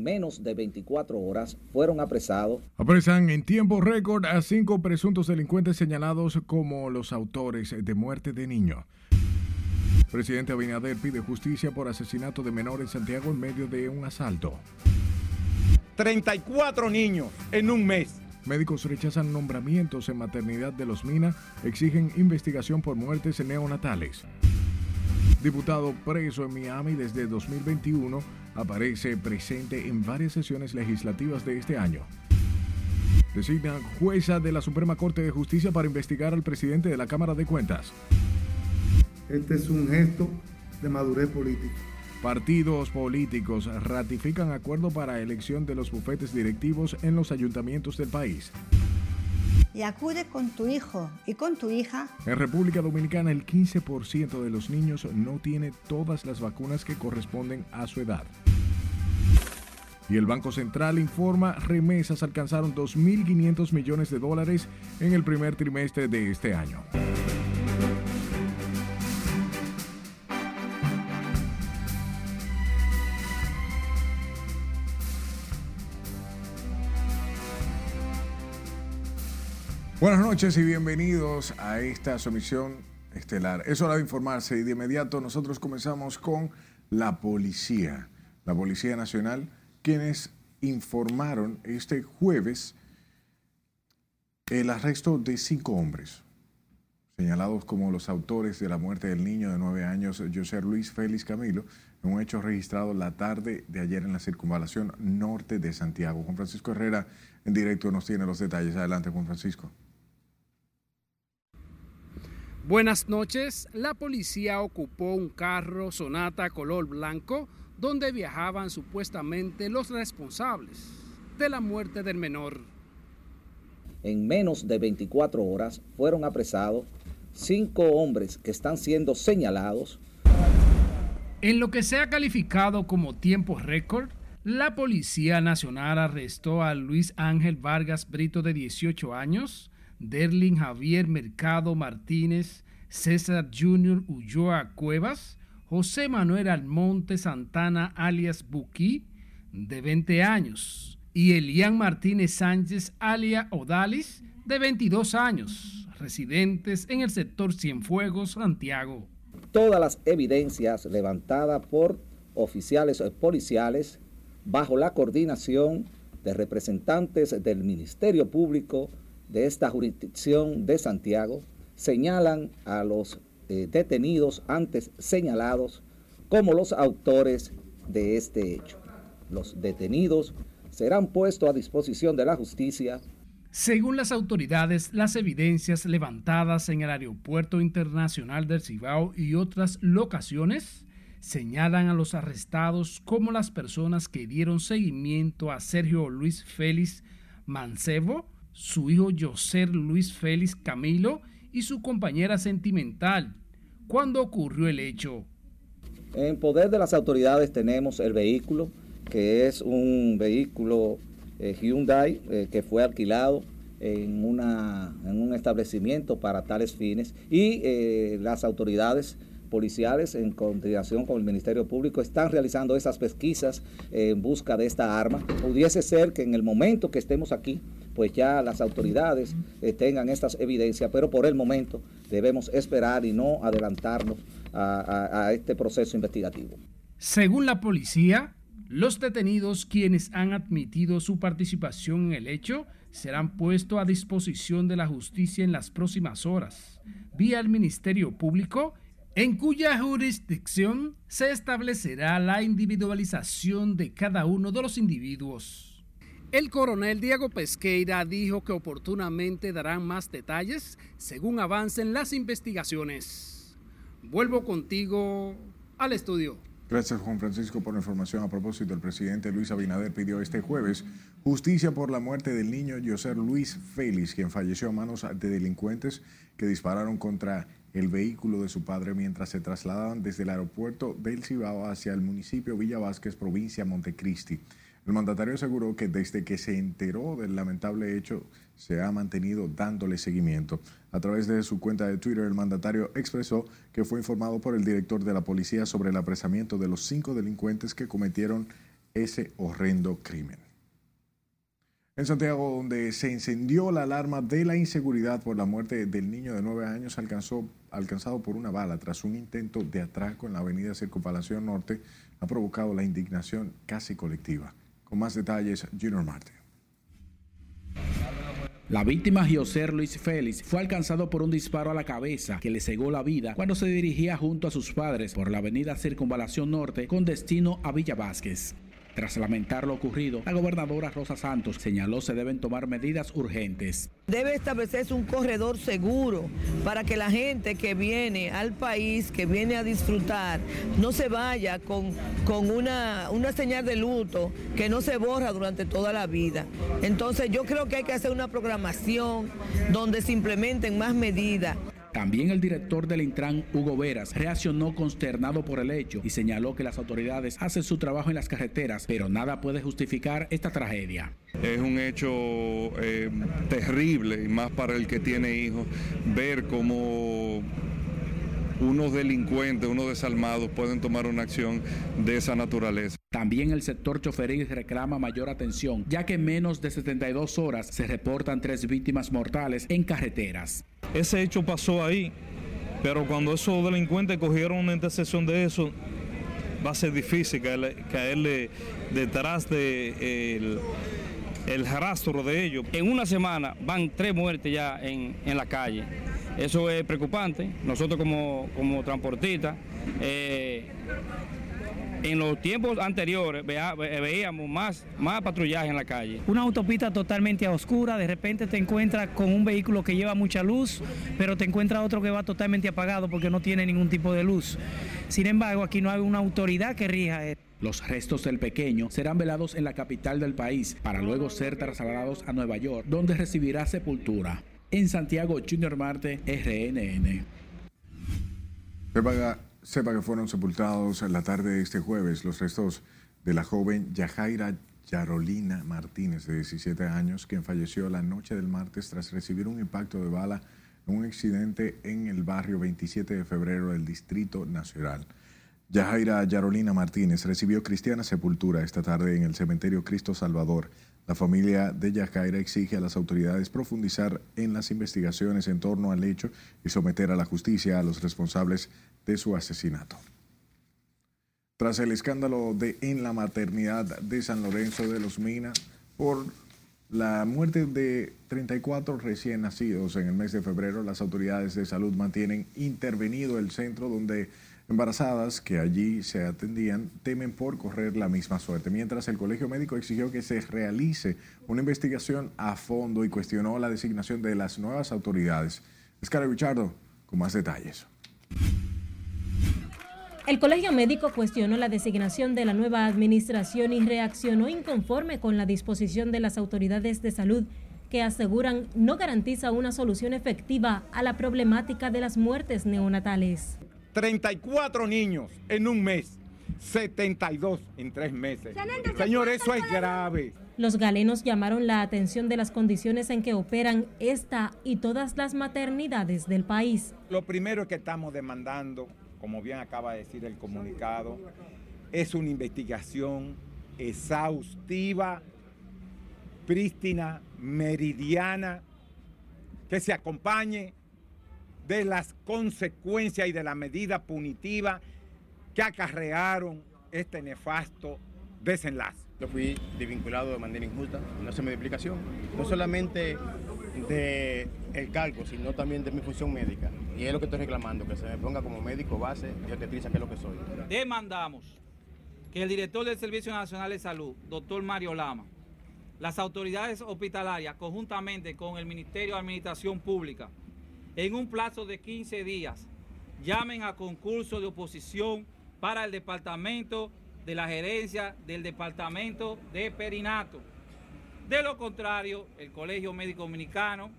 en menos de 24 horas fueron apresados. Apresan en tiempo récord a cinco presuntos delincuentes señalados como los autores de muerte de niño. Presidente Abinader pide justicia por asesinato de menor en Santiago en medio de un asalto. 34 niños en un mes. Médicos rechazan nombramientos en maternidad de los Mina, exigen investigación por muertes neonatales. Diputado preso en Miami desde 2021, aparece presente en varias sesiones legislativas de este año. Designa jueza de la Suprema Corte de Justicia para investigar al presidente de la Cámara de Cuentas. Este es un gesto de madurez política. Partidos políticos ratifican acuerdo para elección de los bufetes directivos en los ayuntamientos del país. Y acude con tu hijo y con tu hija. En República Dominicana el 15% de los niños no tiene todas las vacunas que corresponden a su edad. Y el Banco Central informa remesas alcanzaron 2.500 millones de dólares en el primer trimestre de este año. Buenas noches y bienvenidos a esta sumisión estelar. Es hora de informarse y de inmediato nosotros comenzamos con la policía, la Policía Nacional, quienes informaron este jueves el arresto de cinco hombres, señalados como los autores de la muerte del niño de nueve años, José Luis Félix Camilo, en un hecho registrado la tarde de ayer en la circunvalación norte de Santiago. Juan Francisco Herrera en directo nos tiene los detalles. Adelante, Juan Francisco. Buenas noches. La policía ocupó un carro Sonata color blanco donde viajaban supuestamente los responsables de la muerte del menor. En menos de 24 horas fueron apresados cinco hombres que están siendo señalados. En lo que se ha calificado como tiempo récord, la Policía Nacional arrestó a Luis Ángel Vargas Brito de 18 años, Derlin Javier Mercado Martínez, César Junior Ulloa Cuevas, José Manuel Almonte Santana alias Buki, de 20 años, y Elian Martínez Sánchez alias Odalis, de 22 años, residentes en el sector Cienfuegos, Santiago. Todas las evidencias levantadas por oficiales policiales bajo la coordinación de representantes del Ministerio Público, de esta jurisdicción de Santiago señalan a los eh, detenidos antes señalados como los autores de este hecho. Los detenidos serán puestos a disposición de la justicia. Según las autoridades, las evidencias levantadas en el Aeropuerto Internacional del Cibao y otras locaciones señalan a los arrestados como las personas que dieron seguimiento a Sergio Luis Félix Mancebo, su hijo José Luis Félix Camilo y su compañera sentimental. ¿Cuándo ocurrió el hecho? En poder de las autoridades tenemos el vehículo, que es un vehículo eh, Hyundai eh, que fue alquilado en, una, en un establecimiento para tales fines y eh, las autoridades policiales en coordinación con el Ministerio Público están realizando esas pesquisas en busca de esta arma. Pudiese ser que en el momento que estemos aquí, pues ya las autoridades eh, tengan estas evidencias, pero por el momento debemos esperar y no adelantarnos a este proceso investigativo. Según la policía, los detenidos quienes han admitido su participación en el hecho serán puestos a disposición de la justicia en las próximas horas, vía el Ministerio Público en cuya jurisdicción se establecerá la individualización de cada uno de los individuos. El coronel Diego Pesqueira dijo que oportunamente darán más detalles según avancen las investigaciones. Vuelvo contigo al estudio. Gracias Juan Francisco por la información. A propósito, el presidente Luis Abinader pidió este jueves justicia por la muerte del niño José Luis Félix, quien falleció a manos de delincuentes que dispararon contra el vehículo de su padre mientras se trasladaban desde el aeropuerto del Cibao hacia el municipio Villa Vázquez, provincia Montecristi. El mandatario aseguró que desde que se enteró del lamentable hecho se ha mantenido dándole seguimiento. A través de su cuenta de Twitter, el mandatario expresó que fue informado por el director de la policía sobre el apresamiento de los cinco delincuentes que cometieron ese horrendo crimen. En Santiago, donde se encendió la alarma de la inseguridad por la muerte del niño de nueve años alcanzado por una bala tras un intento de atraco en la avenida Circunvalación Norte, ha provocado la indignación casi colectiva. Con más detalles, Junior Martin. La víctima, José Luis Félix, fue alcanzado por un disparo a la cabeza que le cegó la vida cuando se dirigía junto a sus padres por la avenida Circunvalación Norte con destino a Villa Vázquez. Tras lamentar lo ocurrido, la gobernadora Rosa Santos señaló se deben tomar medidas urgentes. Debe establecerse un corredor seguro para que la gente que viene al país, que viene a disfrutar, no se vaya con, con una, una señal de luto que no se borra durante toda la vida. Entonces yo creo que hay que hacer una programación donde se implementen más medidas. También el director del Intran, Hugo Veras, reaccionó consternado por el hecho y señaló que las autoridades hacen su trabajo en las carreteras, pero nada puede justificar esta tragedia. Es un hecho eh, terrible, y más para el que tiene hijos, ver cómo unos delincuentes, unos desalmados pueden tomar una acción de esa naturaleza. También el sector choferil reclama mayor atención, ya que en menos de 72 horas se reportan tres víctimas mortales en carreteras. Ese hecho pasó ahí, pero cuando esos delincuentes cogieron una intersección de eso, va a ser difícil caerle, detrás de el, rastro de ellos. En una semana van tres muertes ya en, la calle. Eso es preocupante. Nosotros como, como transportistas eh, en los tiempos anteriores veíamos más, más patrullaje en la calle. Una autopista totalmente a oscura, de repente te encuentras con un vehículo que lleva mucha luz, pero te encuentras otro que va totalmente apagado porque no tiene ningún tipo de luz. Sin embargo, aquí no hay una autoridad que rija esto. Los restos del pequeño serán velados en la capital del país para luego ser trasladados a Nueva York, donde recibirá sepultura. En Santiago, Junior Marte, RNN. Sepa que fueron sepultados en la tarde de este jueves los restos de la joven Yajaira Yarolina Martínez, de 17 años, quien falleció la noche del martes tras recibir un impacto de bala en un accidente en el barrio 27 de febrero del Distrito Nacional. Yajaira Yarolina Martínez recibió cristiana sepultura esta tarde en el cementerio Cristo Salvador la familia de Yajaira exige a las autoridades profundizar en las investigaciones en torno al hecho y someter a la justicia a los responsables de su asesinato. Tras el escándalo de en la maternidad de San Lorenzo de los Minas por la muerte de 34 recién nacidos en el mes de febrero, las autoridades de salud mantienen intervenido el centro donde embarazadas que allí se atendían temen por correr la misma suerte, mientras el Colegio Médico exigió que se realice una investigación a fondo y cuestionó la designación de las nuevas autoridades. Escara Richardo, con más detalles. El Colegio Médico cuestionó la designación de la nueva administración y reaccionó inconforme con la disposición de las autoridades de salud que aseguran no garantiza una solución efectiva a la problemática de las muertes neonatales. 34 niños en un mes, 72 en tres meses. Señor, eso es grave. Los galenos llamaron la atención de las condiciones en que operan esta y todas las maternidades del país. Lo primero que estamos demandando, como bien acaba de decir el comunicado, es una investigación exhaustiva, prístina, meridiana, que se acompañe de las consecuencias y de la medida punitiva que acarrearon este nefasto desenlace. Yo fui desvinculado de manera injusta, no se me explicación, no solamente de el cargo, sino también de mi función médica. Y es lo que estoy reclamando, que se me ponga como médico base y obstetricia, que es lo que soy. Demandamos que el director del Servicio Nacional de Salud, doctor Mario Lama, las autoridades hospitalarias, conjuntamente con el Ministerio de Administración Pública, en un plazo de 15 días llamen a concurso de oposición para el departamento de la gerencia del departamento de perinato. De lo contrario, el Colegio Médico Dominicano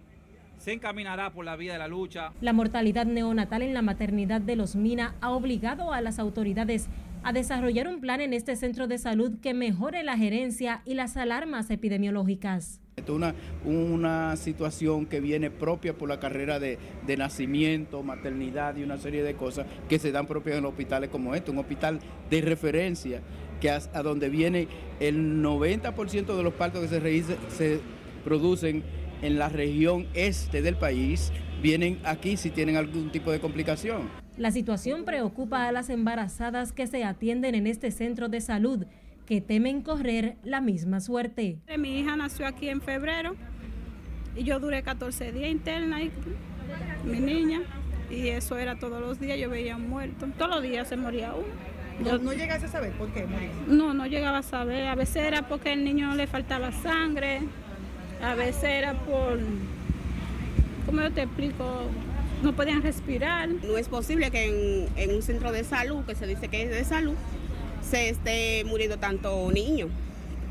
se encaminará por la vía de la lucha. La mortalidad neonatal en la maternidad de los Mina ha obligado a las autoridades a desarrollar un plan en este centro de salud que mejore la gerencia y las alarmas epidemiológicas. Una, una situación que viene propia por la carrera de, de, nacimiento, maternidad y una serie de cosas que se dan propias en hospitales como este, un hospital de referencia que a, a donde viene el 90% de los partos que se, se producen en la región este del país, vienen aquí si tienen algún tipo de complicación. La situación preocupa a las embarazadas que se atienden en este centro de salud, que temen correr la misma suerte. Mi hija nació aquí en febrero y yo duré 14 días interna y mi niña y eso era todos los días, yo veía un muerto. Todos los días se moría uno. No, no llegaste a saber por qué moría. No, no llegaba a saber. A veces era porque al niño le faltaba sangre, a veces era por, ¿cómo yo te explico? No podían respirar. No es posible que en, en un centro de salud, que se dice que es de salud, se esté muriendo tanto niño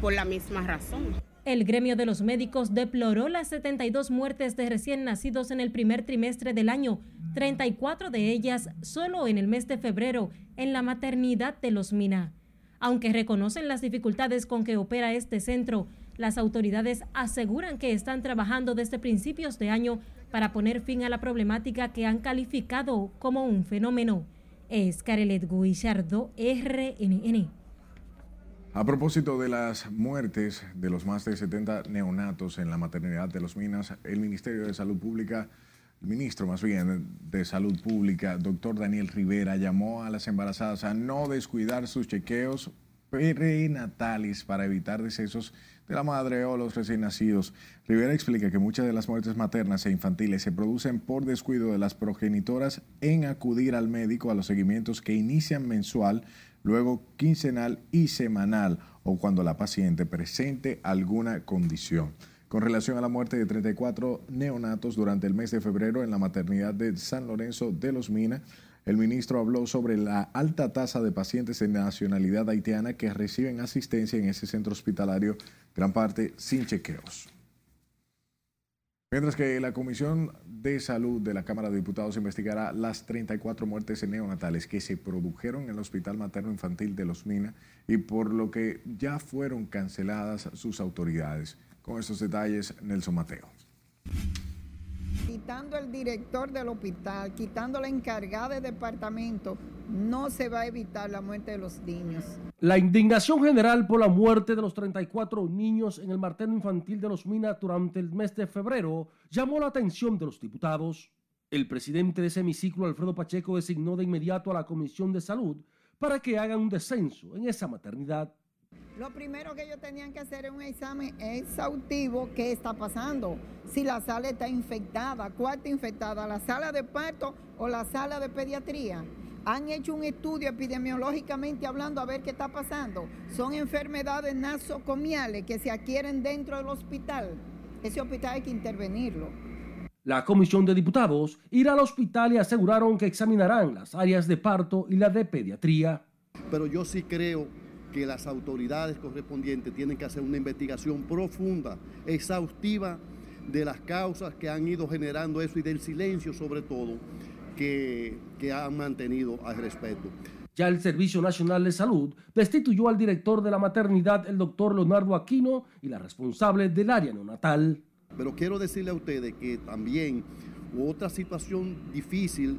por la misma razón. El gremio de los médicos deploró las 72 muertes de recién nacidos en el primer trimestre del año, 34 de ellas solo en el mes de febrero en la maternidad de Los Mina. Aunque reconocen las dificultades con que opera este centro, las autoridades aseguran que están trabajando desde principios de año para poner fin a la problemática que han calificado como un fenómeno. Es Carelet Guillardo, RNN. A propósito de las muertes de los más de 70 neonatos en la maternidad de Los Minas, el Ministerio de Salud Pública, el ministro más bien de Salud Pública, doctor Daniel Rivera, llamó a las embarazadas a no descuidar sus chequeos prenatales para evitar decesos de la madre o los recién nacidos. Rivera explica que muchas de las muertes maternas e infantiles se producen por descuido de las progenitoras en acudir al médico a los seguimientos que inician mensual, luego quincenal y semanal o cuando la paciente presente alguna condición. Con relación a la muerte de 34 neonatos durante el mes de febrero en la maternidad de San Lorenzo de los Minas, el ministro habló sobre la alta tasa de pacientes de nacionalidad haitiana que reciben asistencia en ese centro hospitalario, gran parte sin chequeos. Mientras que la Comisión de Salud de la Cámara de Diputados investigará las 34 muertes neonatales que se produjeron en el Hospital Materno Infantil de Los Minas y por lo que ya fueron canceladas sus autoridades. Con estos detalles, Nelson Mateo. Quitando el director del hospital, quitando la encargada de departamento, no se va a evitar la muerte de los niños. La indignación general por la muerte de los 34 niños en el materno infantil de los Minas durante el mes de febrero llamó la atención de los diputados. El presidente de ese hemiciclo, Alfredo Pacheco, designó de inmediato a la Comisión de Salud para que hagan un descenso en esa maternidad. Lo primero que ellos tenían que hacer es un examen exhaustivo, qué está pasando, si la sala está infectada, cuál está infectada, la sala de parto o la sala de pediatría. Han hecho un estudio epidemiológicamente hablando a ver qué está pasando. Son enfermedades nasocomiales que se adquieren dentro del hospital. Ese hospital hay que intervenirlo. La comisión de diputados irá al hospital y aseguraron que examinarán las áreas de parto y la de pediatría. Pero yo sí creo que las autoridades correspondientes tienen que hacer una investigación profunda, exhaustiva de las causas que han ido generando eso y del silencio sobre todo que, que han mantenido al respecto. Ya el Servicio Nacional de Salud destituyó al director de la maternidad, el doctor Leonardo Aquino, y la responsable del área neonatal. Pero quiero decirle a ustedes que también otra situación difícil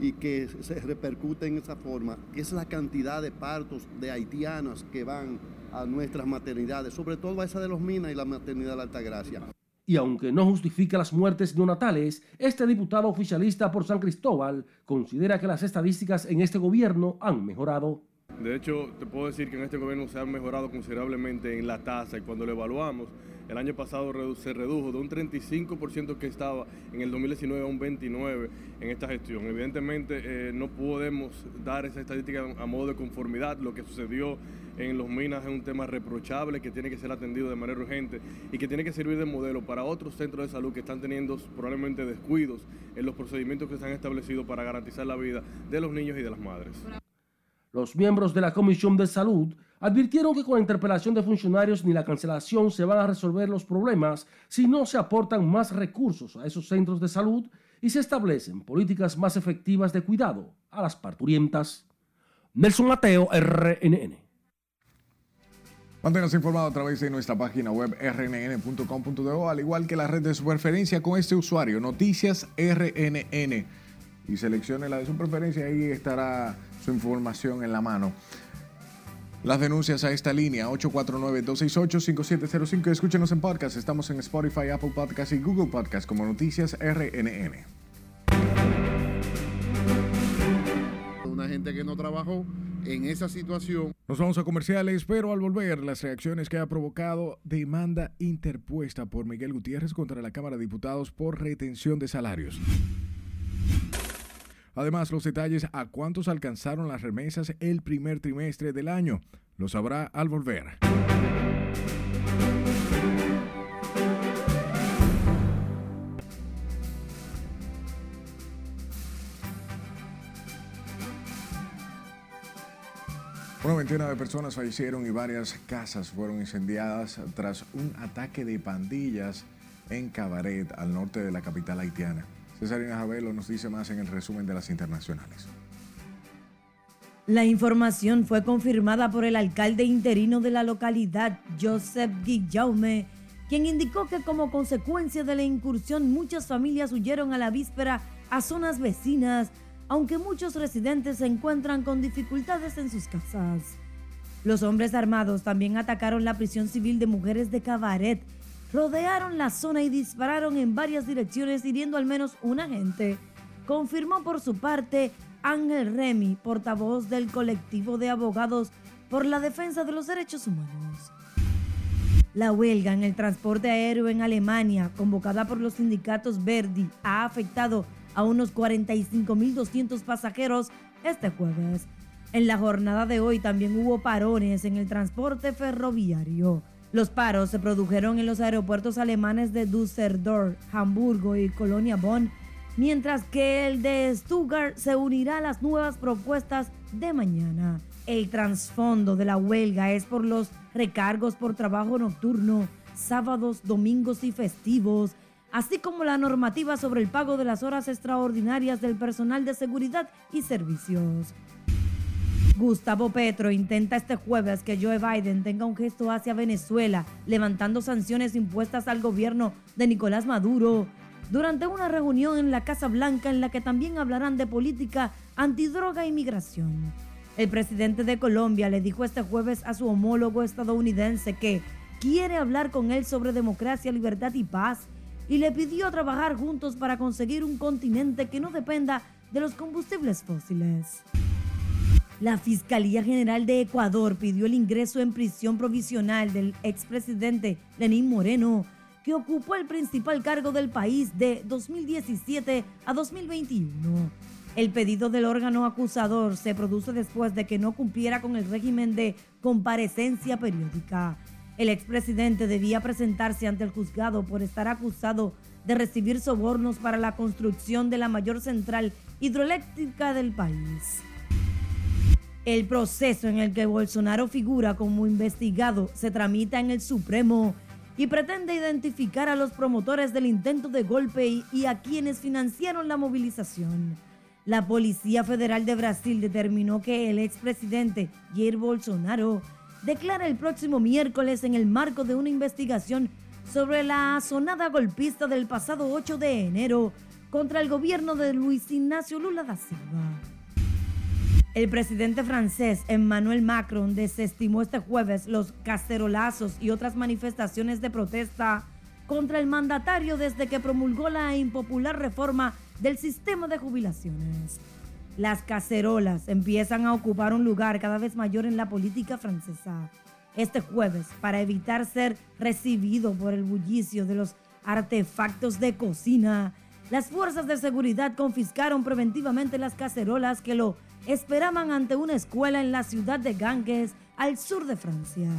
y que se repercute en esa forma es la cantidad de partos de haitianas que van a nuestras maternidades, sobre todo a esa de los Minas y la maternidad de la Altagracia. Y aunque no justifica las muertes neonatales, este diputado oficialista por San Cristóbal considera que las estadísticas en este gobierno han mejorado. De hecho, te puedo decir que en este gobierno se ha mejorado considerablemente en la tasa y cuando lo evaluamos, el año pasado se redujo de un 35% que estaba en el 2019 a un 29% en esta gestión. Evidentemente eh, no podemos dar esa estadística a modo de conformidad. Lo que sucedió en los minas es un tema reprochable que tiene que ser atendido de manera urgente y que tiene que servir de modelo para otros centros de salud que están teniendo probablemente descuidos en los procedimientos que se han establecido para garantizar la vida de los niños y de las madres. Los miembros de la Comisión de Salud advirtieron que con la interpelación de funcionarios ni la cancelación se van a resolver los problemas si no se aportan más recursos a esos centros de salud y se establecen políticas más efectivas de cuidado a las parturientas. Nelson Mateo, RNN. Manténgase informado a través de nuestra página web rnn.com.do, al igual que la red de su preferencia con este usuario, Noticias RNN. Y seleccione la de su preferencia, ahí estará su información en la mano. Las denuncias a esta línea 849-268-5705. Escúchenos en podcast. Estamos en Spotify, Apple Podcast y Google Podcast como Noticias RNN. Una gente que no trabajó en esa situación. Nos vamos a comerciales, pero al volver, las reacciones que ha provocado demanda interpuesta por Miguel Gutiérrez contra la Cámara de Diputados por retención de salarios. Además, los detalles a cuántos alcanzaron las remesas el primer trimestre del año. Lo sabrá al volver. Una veintena de personas fallecieron y varias casas fueron incendiadas tras un ataque de pandillas en Cabaret, al norte de la capital haitiana. Cesarina Javelo nos dice más en el resumen de las internacionales. La información fue confirmada por el alcalde interino de la localidad, Joseph Guillaume, quien indicó que como consecuencia de la incursión muchas familias huyeron a la víspera a zonas vecinas, aunque muchos residentes se encuentran con dificultades en sus casas. Los hombres armados también atacaron la prisión civil de mujeres de Cabaret, rodearon la zona y dispararon en varias direcciones hiriendo al menos un agente, confirmó por su parte Ángel Remy, portavoz del colectivo de abogados por la defensa de los derechos humanos. La huelga en el transporte aéreo en Alemania, convocada por los sindicatos Verdi, ha afectado a unos 45.200 pasajeros este jueves. En la jornada de hoy también hubo parones en el transporte ferroviario. Los paros se produjeron en los aeropuertos alemanes de Düsseldorf, Hamburgo y Colonia Bonn, mientras que el de Stuttgart se unirá a las nuevas propuestas de mañana. El trasfondo de la huelga es por los recargos por trabajo nocturno, sábados, domingos y festivos, así como la normativa sobre el pago de las horas extraordinarias del personal de seguridad y servicios. Gustavo Petro intenta este jueves que Joe Biden tenga un gesto hacia Venezuela, levantando sanciones impuestas al gobierno de Nicolás Maduro, durante una reunión en la Casa Blanca en la que también hablarán de política antidroga e migración. El presidente de Colombia le dijo este jueves a su homólogo estadounidense que quiere hablar con él sobre democracia, libertad y paz y le pidió trabajar juntos para conseguir un continente que no dependa de los combustibles fósiles. La Fiscalía General de Ecuador pidió el ingreso en prisión provisional del expresidente Lenín Moreno, que ocupó el principal cargo del país de 2017 a 2021. El pedido del órgano acusador se produce después de que no cumpliera con el régimen de comparecencia periódica. El expresidente debía presentarse ante el juzgado por estar acusado de recibir sobornos para la construcción de la mayor central hidroeléctrica del país. El proceso en el que Bolsonaro figura como investigado se tramita en el Supremo y pretende identificar a los promotores del intento de golpe y, a quienes financiaron la movilización. La Policía Federal de Brasil determinó que el expresidente Jair Bolsonaro declara el próximo miércoles en el marco de una investigación sobre la sonada golpista del pasado 8 de enero contra el gobierno de Luis Ignacio Lula da Silva. El presidente francés Emmanuel Macron desestimó este jueves los cacerolazos y otras manifestaciones de protesta contra el mandatario desde que promulgó la impopular reforma del sistema de jubilaciones. Las cacerolas empiezan a ocupar un lugar cada vez mayor en la política francesa. Este jueves, para evitar ser recibido por el bullicio de los artefactos de cocina, las fuerzas de seguridad confiscaron preventivamente las cacerolas que lo esperaban ante una escuela en la ciudad de Ganges, al sur de Francia.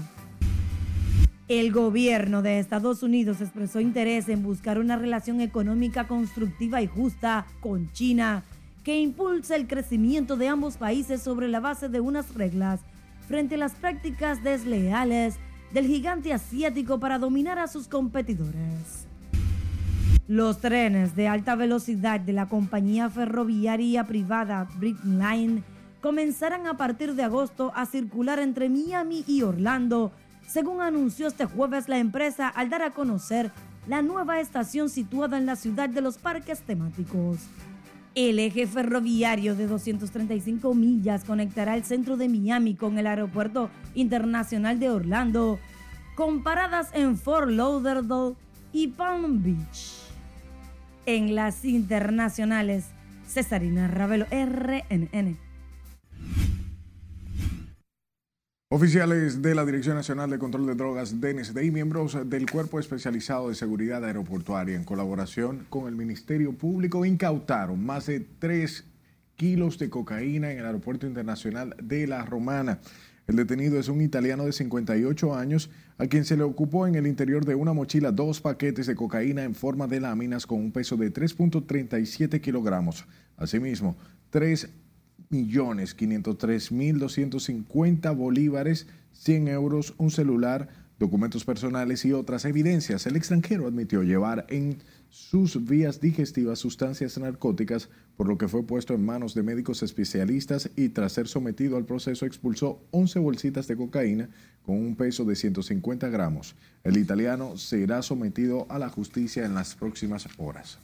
El gobierno de Estados Unidos expresó interés en buscar una relación económica constructiva y justa con China que impulse el crecimiento de ambos países sobre la base de unas reglas frente a las prácticas desleales del gigante asiático para dominar a sus competidores. Los trenes de alta velocidad de la compañía ferroviaria privada Line comenzarán a partir de agosto a circular entre Miami y Orlando, según anunció este jueves la empresa al dar a conocer la nueva estación situada en la ciudad de los parques temáticos. El eje ferroviario de 235 millas conectará el centro de Miami con el Aeropuerto Internacional de Orlando, con paradas en Fort Lauderdale y Palm Beach. En las internacionales, Cesarina Ravelo, RNN. Oficiales de la Dirección Nacional de Control de Drogas, DNSD, y miembros del Cuerpo Especializado de Seguridad Aeroportuaria, en colaboración con el Ministerio Público, incautaron más de 3 kilos de cocaína en el Aeropuerto Internacional de La Romana. El detenido es un italiano de 58 años, a quien se le ocupó en el interior de una mochila dos paquetes de cocaína en forma de láminas con un peso de 3.37 kilogramos. Asimismo, tres millones 503 mil 250 bolívares, 100 euros, un celular, documentos personales y otras evidencias. El extranjero admitió llevar en sus vías digestivas sustancias narcóticas, por lo que fue puesto en manos de médicos especialistas y tras ser sometido al proceso expulsó 11 bolsitas de cocaína con un peso de 150 gramos. El italiano será sometido a la justicia en las próximas horas.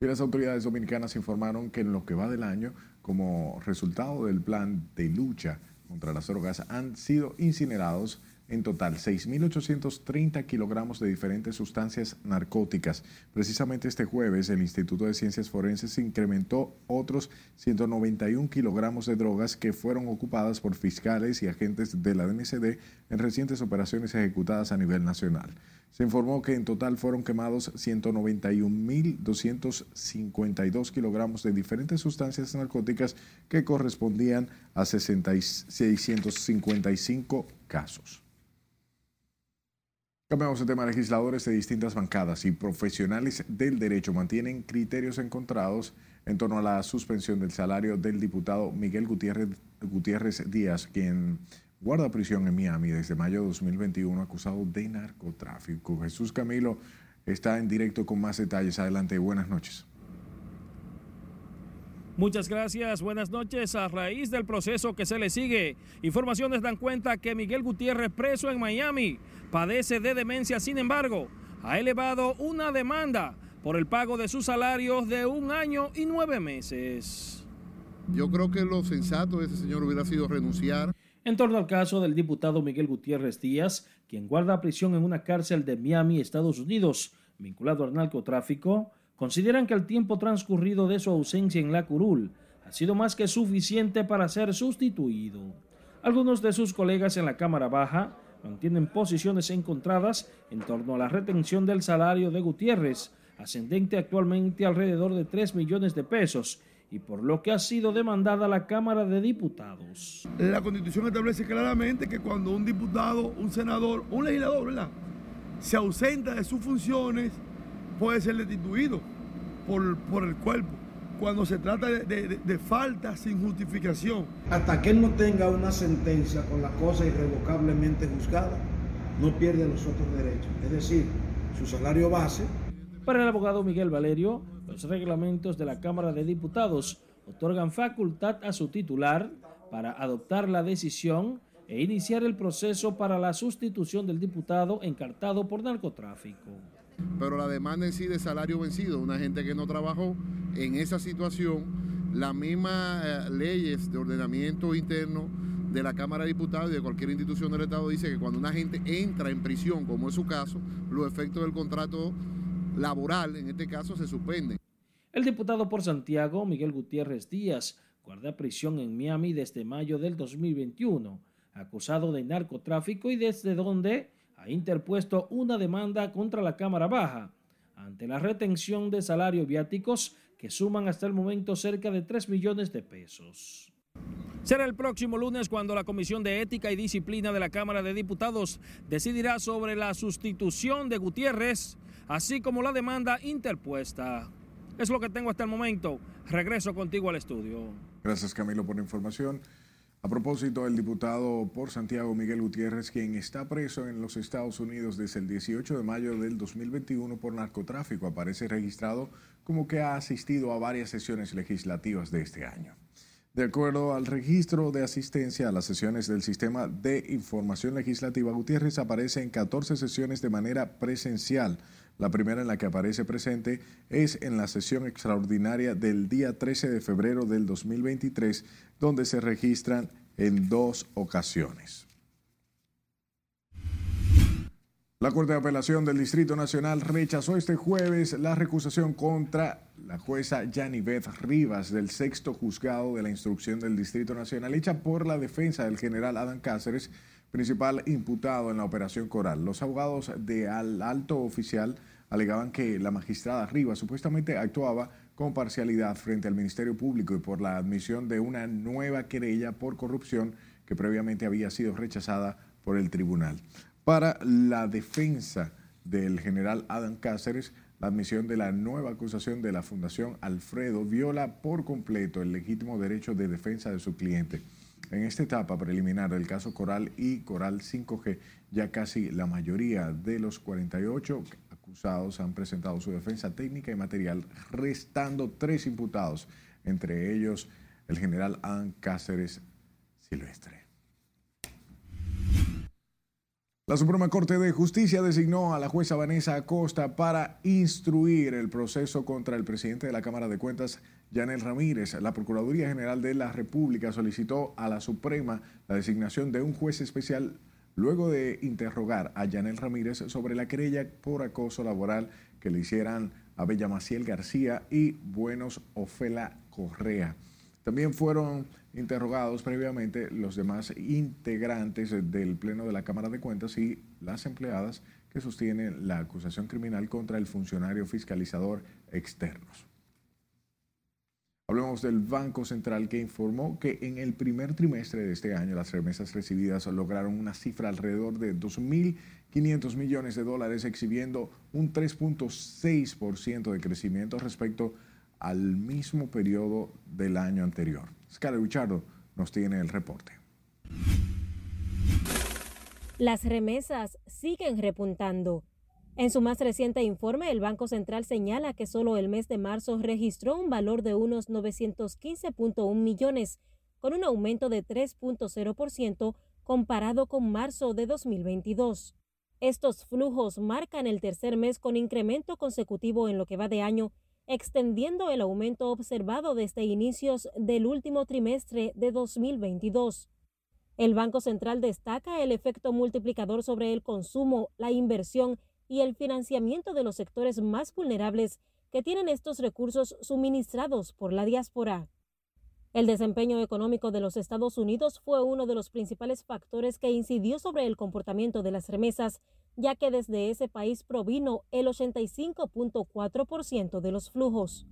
Y las autoridades dominicanas informaron que en lo que va del año, como resultado del plan de lucha contra las drogas, han sido incinerados en total 6.830 kilogramos de diferentes sustancias narcóticas. Precisamente este jueves el Instituto de Ciencias Forenses incrementó otros 191 kilogramos de drogas que fueron ocupadas por fiscales y agentes de la DNCD en recientes operaciones ejecutadas a nivel nacional. Se informó que en total fueron quemados 191.252 kilogramos de diferentes sustancias narcóticas que correspondían a 655 casos. Cambiamos de tema. Legisladores de distintas bancadas y profesionales del derecho mantienen criterios encontrados en torno a la suspensión del salario del diputado Miguel Gutiérrez, Gutiérrez Díaz, quien guarda prisión en Miami desde mayo de 2021 acusado de narcotráfico. Jesús Camilo está en directo con más detalles. Adelante, buenas noches. Muchas gracias, buenas noches. A raíz del proceso que se le sigue, informaciones dan cuenta que Miguel Gutiérrez, preso en Miami, padece de demencia, sin embargo, ha elevado una demanda por el pago de sus salarios de un año y nueve meses. Yo creo que lo sensato de ese señor hubiera sido renunciar en torno al caso del diputado Miguel Gutiérrez Díaz, quien guarda prisión en una cárcel de Miami, Estados Unidos, vinculado al narcotráfico, consideran que el tiempo transcurrido de su ausencia en la curul ha sido más que suficiente para ser sustituido. Algunos de sus colegas en la Cámara Baja mantienen posiciones encontradas en torno a la retención del salario de Gutiérrez, ascendente actualmente alrededor de 3 millones de pesos, y por lo que ha sido demandada la Cámara de Diputados. La Constitución establece claramente que cuando un diputado, un senador, un legislador, ¿verdad? se ausenta de sus funciones, puede ser destituido por, por el cuerpo. Cuando se trata de, de, de falta sin justificación. Hasta que él no tenga una sentencia con la cosa irrevocablemente juzgada, no pierde los otros derechos. Es decir, su salario base. Para el abogado Miguel Valerio, los reglamentos de la Cámara de Diputados otorgan facultad a su titular para adoptar la decisión e iniciar el proceso para la sustitución del diputado encartado por narcotráfico. Pero la demanda en sí de salario vencido, una gente que no trabajó en esa situación, las mismas eh, leyes de ordenamiento interno de la Cámara de Diputados y de cualquier institución del Estado dice que cuando una gente entra en prisión, como es su caso, los efectos del contrato laboral, en este caso, se suspenden. El diputado por Santiago, Miguel Gutiérrez Díaz, guarda prisión en Miami desde mayo del 2021, acusado de narcotráfico y desde donde ha interpuesto una demanda contra la Cámara Baja ante la retención de salarios viáticos que suman hasta el momento cerca de 3 millones de pesos. Será el próximo lunes cuando la Comisión de Ética y Disciplina de la Cámara de Diputados decidirá sobre la sustitución de Gutiérrez, así como la demanda interpuesta. Es lo que tengo hasta el momento. Regreso contigo al estudio. Gracias Camilo por la información. A propósito, el diputado por Santiago Miguel Gutiérrez, quien está preso en los Estados Unidos desde el 18 de mayo del 2021 por narcotráfico, aparece registrado como que ha asistido a varias sesiones legislativas de este año. De acuerdo al registro de asistencia a las sesiones del Sistema de Información Legislativa, Gutiérrez aparece en 14 sesiones de manera presencial, La primera en la que aparece presente es en la sesión extraordinaria del día 13 de febrero del 2023, donde se registran en dos ocasiones. La Corte de Apelación del Distrito Nacional rechazó este jueves la recusación contra la jueza Beth Rivas del sexto juzgado de la instrucción del Distrito Nacional hecha por la defensa del general Adán Cáceres, principal imputado en la operación Coral. Los abogados de al alto oficial alegaban que la magistrada Rivas supuestamente actuaba con parcialidad frente al Ministerio Público y por la admisión de una nueva querella por corrupción que previamente había sido rechazada por el tribunal. Para la defensa del general Adam Cáceres, la admisión de la nueva acusación de la Fundación Alfredo viola por completo el legítimo derecho de defensa de su cliente. En esta etapa preliminar del caso Coral y Coral 5G, ya casi la mayoría de los 48 acusados han presentado su defensa técnica y material, restando tres imputados, entre ellos el general Adam Cáceres Silvestre. La Suprema Corte de Justicia designó a la jueza Vanessa Acosta para instruir el proceso contra el presidente de la Cámara de Cuentas, Yanel Ramírez. La Procuraduría General de la República solicitó a la Suprema la designación de un juez especial luego de interrogar a Yanel Ramírez sobre la querella por acoso laboral que le hicieran a Bella Maciel García y Buenos Ofela Correa. También fueron interrogados previamente los demás integrantes del Pleno de la Cámara de Cuentas y las empleadas que sostienen la acusación criminal contra el funcionario fiscalizador externos. Hablemos del Banco Central que informó que en el primer trimestre de este año las remesas recibidas lograron una cifra alrededor de 2.500 millones de dólares, exhibiendo un 3.6% de crecimiento respecto al mismo periodo del año anterior. Scarlett Richardo nos tiene el reporte. Las remesas siguen repuntando. En su más reciente informe, el Banco Central señala que solo el mes de marzo registró un valor de unos 915.1 millones, con un aumento de 3.0% comparado con marzo de 2022. Estos flujos marcan el tercer mes con incremento consecutivo en lo que va de año extendiendo el aumento observado desde inicios del último trimestre de 2022. El Banco Central destaca el efecto multiplicador sobre el consumo, la inversión y el financiamiento de los sectores más vulnerables que tienen estos recursos suministrados por la diáspora. El desempeño económico de los Estados Unidos fue uno de los principales factores que incidió sobre el comportamiento de las remesas ya que desde ese país provino el 85.4% de los flujos.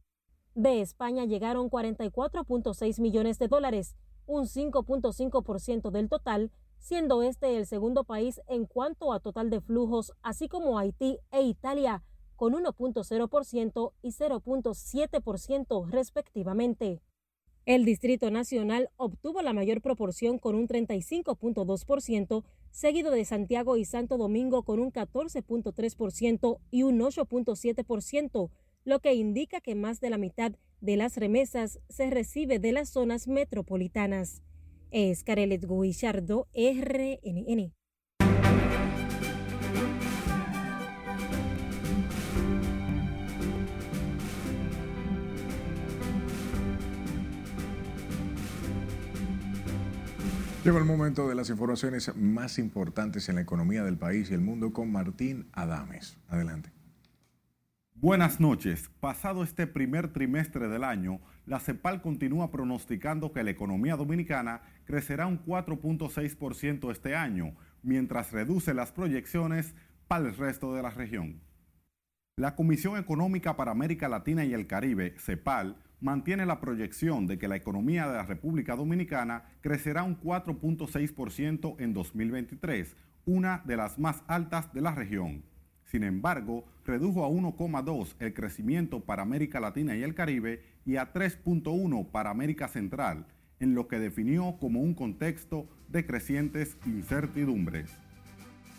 De España llegaron 44.6 millones de dólares, un 5.5% del total, siendo este el segundo país en cuanto a total de flujos, así como Haití e Italia, con 1.0% y 0.7% respectivamente. El Distrito Nacional obtuvo la mayor proporción con un 35.2%, seguido de Santiago y Santo Domingo con un 14.3% y un 8.7%, lo que indica que más de la mitad de las remesas se recibe de las zonas metropolitanas. Es Carelet Guillardo, RNN. Llegó el momento de las informaciones más importantes en la economía del país y el mundo con Martín Adames. Adelante. Buenas noches. Pasado este primer trimestre del año, la CEPAL continúa pronosticando que la economía dominicana crecerá un 4.6% este año, mientras reduce las proyecciones para el resto de la región. La Comisión Económica para América Latina y el Caribe, CEPAL, mantiene la proyección de que la economía de la República Dominicana crecerá un 4.6% en 2023, una de las más altas de la región. Sin embargo, redujo a 1,2 el crecimiento para América Latina y el Caribe y a 3.1 para América Central, en lo que definió como un contexto de crecientes incertidumbres.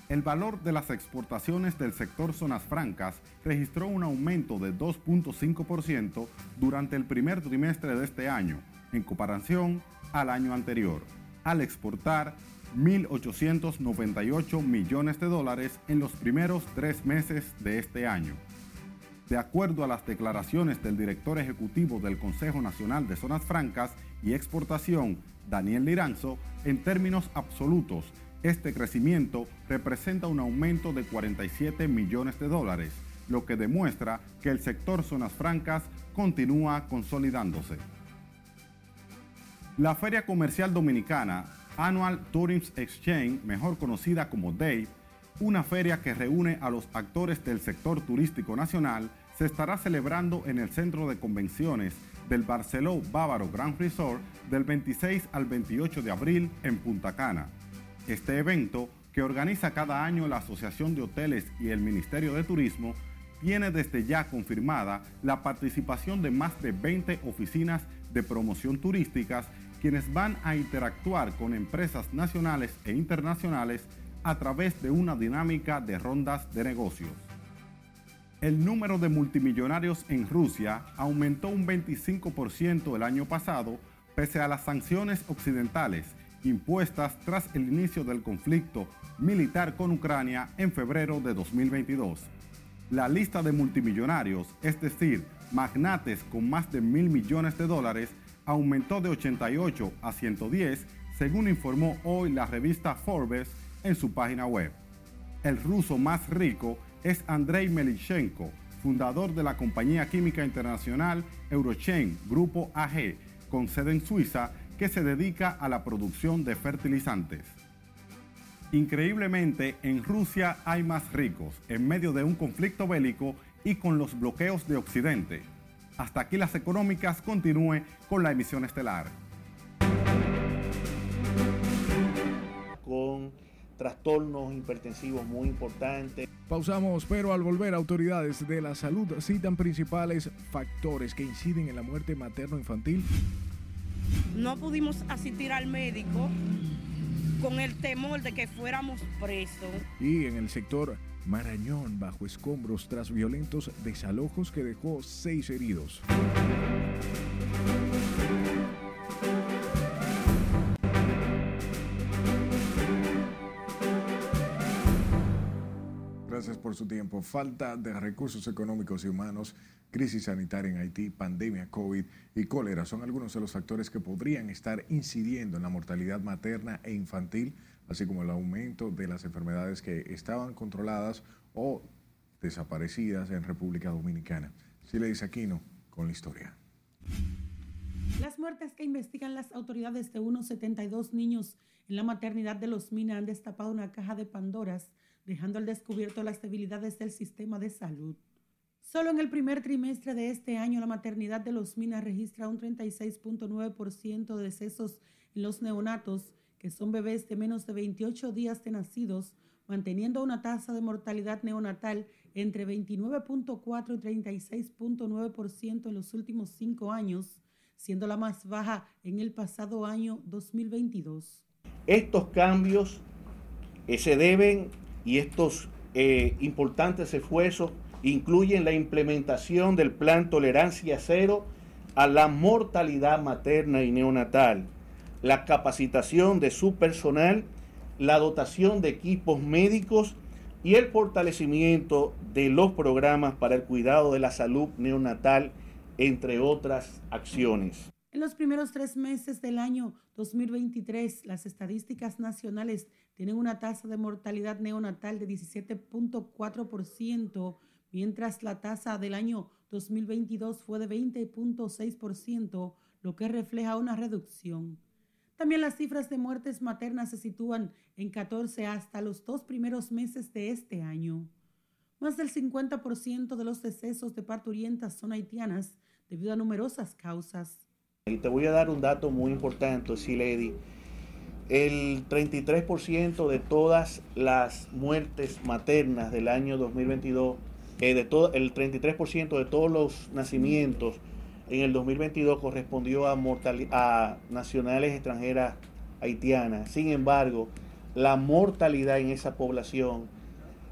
El valor de las exportaciones del sector zonas francas registró un aumento de 2.5% durante el primer trimestre de este año, en comparación al año anterior, al exportar 1.898 millones de dólares en los primeros tres meses de este año. De acuerdo a las declaraciones del director ejecutivo del Consejo Nacional de Zonas Francas y Exportación, Daniel Liranzo, en términos absolutos, este crecimiento representa un aumento de 47 millones de dólares, lo que demuestra que el sector zonas francas continúa consolidándose. La Feria Comercial Dominicana, Annual Tourism Exchange, mejor conocida como DAVE, una feria que reúne a los actores del sector turístico nacional, se estará celebrando en el Centro de Convenciones del Barceló Bávaro Grand Resort del 26 al 28 de abril en Punta Cana. Este evento, que organiza cada año la Asociación de Hoteles y el Ministerio de Turismo, tiene desde ya confirmada la participación de más de 20 oficinas de promoción turísticas quienes van a interactuar con empresas nacionales e internacionales a través de una dinámica de rondas de negocios. El número de multimillonarios en Rusia aumentó un 25% el año pasado pese a las sanciones occidentales impuestas tras el inicio del conflicto militar con Ucrania en febrero de 2022. La lista de multimillonarios, es decir, magnates con más de mil millones de dólares, aumentó de 88 a 110, según informó hoy la revista Forbes en su página web. El ruso más rico es Andrei Melichenko, fundador de la compañía química internacional Eurochain Grupo AG, con sede en Suiza, que se dedica a la producción de fertilizantes. Increíblemente, en Rusia hay más ricos, en medio de un conflicto bélico y con los bloqueos de Occidente. Hasta aquí las económicas continúe con la emisión estelar. Trastornos hipertensivos muy importantes. Pausamos, pero al volver autoridades de la salud citan principales factores que inciden en la muerte materno-infantil. No pudimos asistir al médico con el temor de que fuéramos presos. Y en el sector Marañón bajo escombros tras violentos desalojos que dejó seis heridos. Por su tiempo. Falta de recursos económicos y humanos, crisis sanitaria en Haití, pandemia COVID y cólera son algunos de los factores que podrían estar incidiendo en la mortalidad materna e infantil, así como el aumento de las enfermedades que estaban controladas o desaparecidas en República Dominicana. dice Aquino con la historia. Las muertes que investigan las autoridades de unos 72 niños en la maternidad de los Mina han destapado una caja de Pandoras dejando al descubierto las debilidades del sistema de salud. Solo en el primer trimestre de este año, la maternidad de los Minas registra un 36.9% de decesos en los neonatos, que son bebés de menos de 28 días de nacidos, manteniendo una tasa de mortalidad neonatal entre 29.4 y 36.9% en los últimos cinco años, siendo la más baja en el pasado año 2022. Estos cambios eh, se deben y estos eh, importantes esfuerzos incluyen la implementación del plan Tolerancia Cero a la mortalidad materna y neonatal, la capacitación de su personal, la dotación de equipos médicos y el fortalecimiento de los programas para el cuidado de la salud neonatal, entre otras acciones. En los primeros tres meses del año 2023, las estadísticas nacionales tienen una tasa de mortalidad neonatal de 17.4%, mientras la tasa del año 2022 fue de 20.6%, lo que refleja una reducción. También las cifras de muertes maternas se sitúan en 14 hasta los dos primeros meses de este año. Más del 50% de los decesos de parturientas son haitianas debido a numerosas causas. Y te voy a dar un dato muy importante, Siledi. El 33% de todas las muertes maternas del año 2022, eh, el 33% de todos los nacimientos en el 2022 correspondió a, nacionales extranjeras haitianas. Sin embargo, la mortalidad en esa población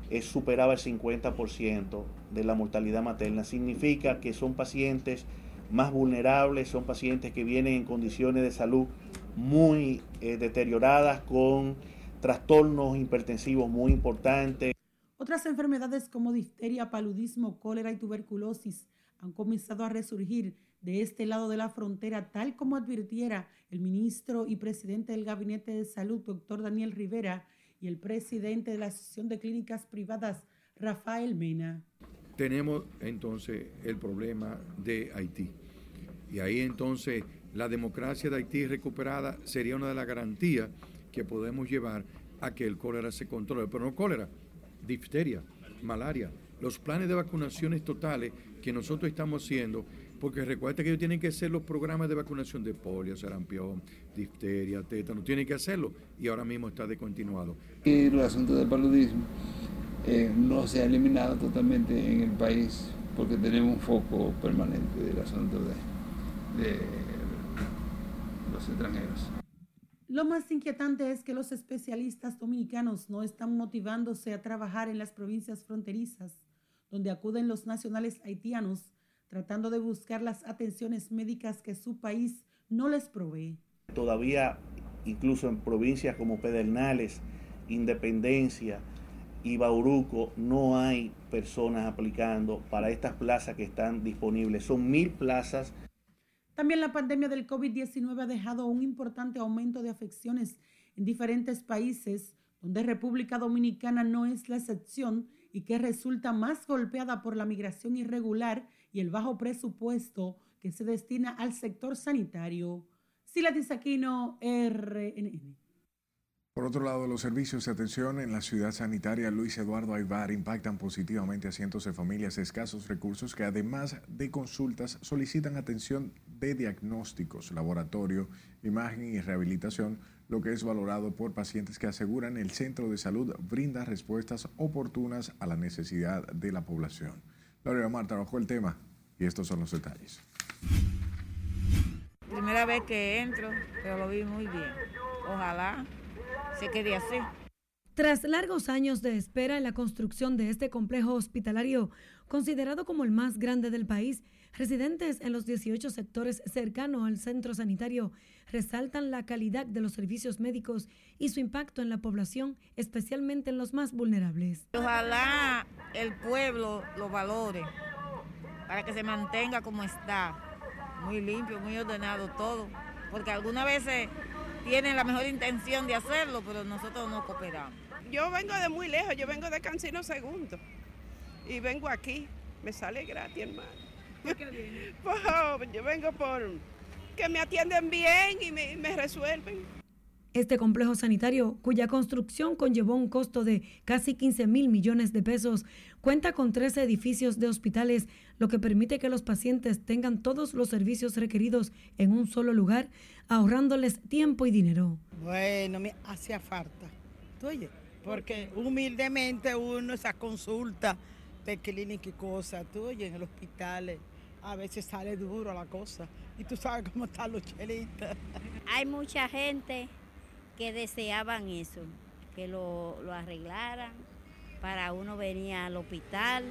es, superaba el 50% de la mortalidad materna. Significa que son pacientes más vulnerables, son pacientes que vienen en condiciones de salud muy eh, deterioradas con trastornos hipertensivos muy importantes. Otras enfermedades como difteria, paludismo, cólera y tuberculosis han comenzado a resurgir de este lado de la frontera, tal como advirtiera el ministro y presidente del Gabinete de Salud, doctor Daniel Rivera, y el presidente de la Asociación de Clínicas Privadas, Rafael Mena. Tenemos entonces el problema de Haití. Y ahí entonces la democracia de Haití recuperada sería una de las garantías que podemos llevar a que el cólera se controle. Pero no cólera, difteria, malaria, los planes de vacunaciones totales que nosotros estamos haciendo, porque recuerda que ellos tienen que hacer los programas de vacunación de polio, sarampión, difteria, tétano, tienen que hacerlo y ahora mismo está descontinuado. El asunto del paludismo eh, no se ha eliminado totalmente en el país porque tenemos un foco permanente del asunto de los extranjeros. Lo más inquietante es que los especialistas dominicanos no están motivándose a trabajar en las provincias fronterizas, donde acuden los nacionales haitianos tratando de buscar las atenciones médicas que su país no les provee. Todavía, incluso en provincias como Pedernales, Independencia y Bauruco, no hay personas aplicando para estas plazas que están disponibles. Son mil plazas también la pandemia del COVID-19 ha dejado un importante aumento de afecciones en diferentes países, donde República Dominicana no es la excepción y que resulta más golpeada por la migración irregular y el bajo presupuesto que se destina al sector sanitario. Sila Tisaquino, RNN. Por otro lado, los servicios de atención en la ciudad sanitaria Luis Eduardo Aybar impactan positivamente a cientos de familias de escasos recursos que además de consultas solicitan atención de diagnósticos, laboratorio, imagen y rehabilitación, lo que es valorado por pacientes que aseguran el centro de salud brinda respuestas oportunas a la necesidad de la población. Laura Mar trabajó el tema y estos son los detalles. Primera vez que entro, pero lo vi muy bien. Ojalá se quede así. Tras largos años de espera en la construcción de este complejo hospitalario, considerado como el más grande del país, residentes en los 18 sectores cercanos al centro sanitario resaltan la calidad de los servicios médicos y su impacto en la población, especialmente en los más vulnerables. Ojalá el pueblo lo valore para que se mantenga como está, muy limpio, muy ordenado todo, porque algunas veces tienen la mejor intención de hacerlo, pero nosotros no cooperamos. Yo vengo de muy lejos, yo vengo de Cancino Segundo y vengo aquí, me sale gratis, hermano. ¿Por qué pues, yo vengo por que me atienden bien y me, me resuelven. Este complejo sanitario, cuya construcción conllevó un costo de casi 15 mil millones de pesos, cuenta con 13 edificios de hospitales, lo que permite que los pacientes tengan todos los servicios requeridos en un solo lugar, ahorrándoles tiempo y dinero. Bueno, me hacía falta. Oye, porque humildemente uno esa consulta de clínica y cosas, tú oye, en el hospital a veces sale duro la cosa. Y tú sabes cómo están los chelitos. Hay mucha gente que deseaban eso, que lo, lo arreglaran para uno venir al hospital.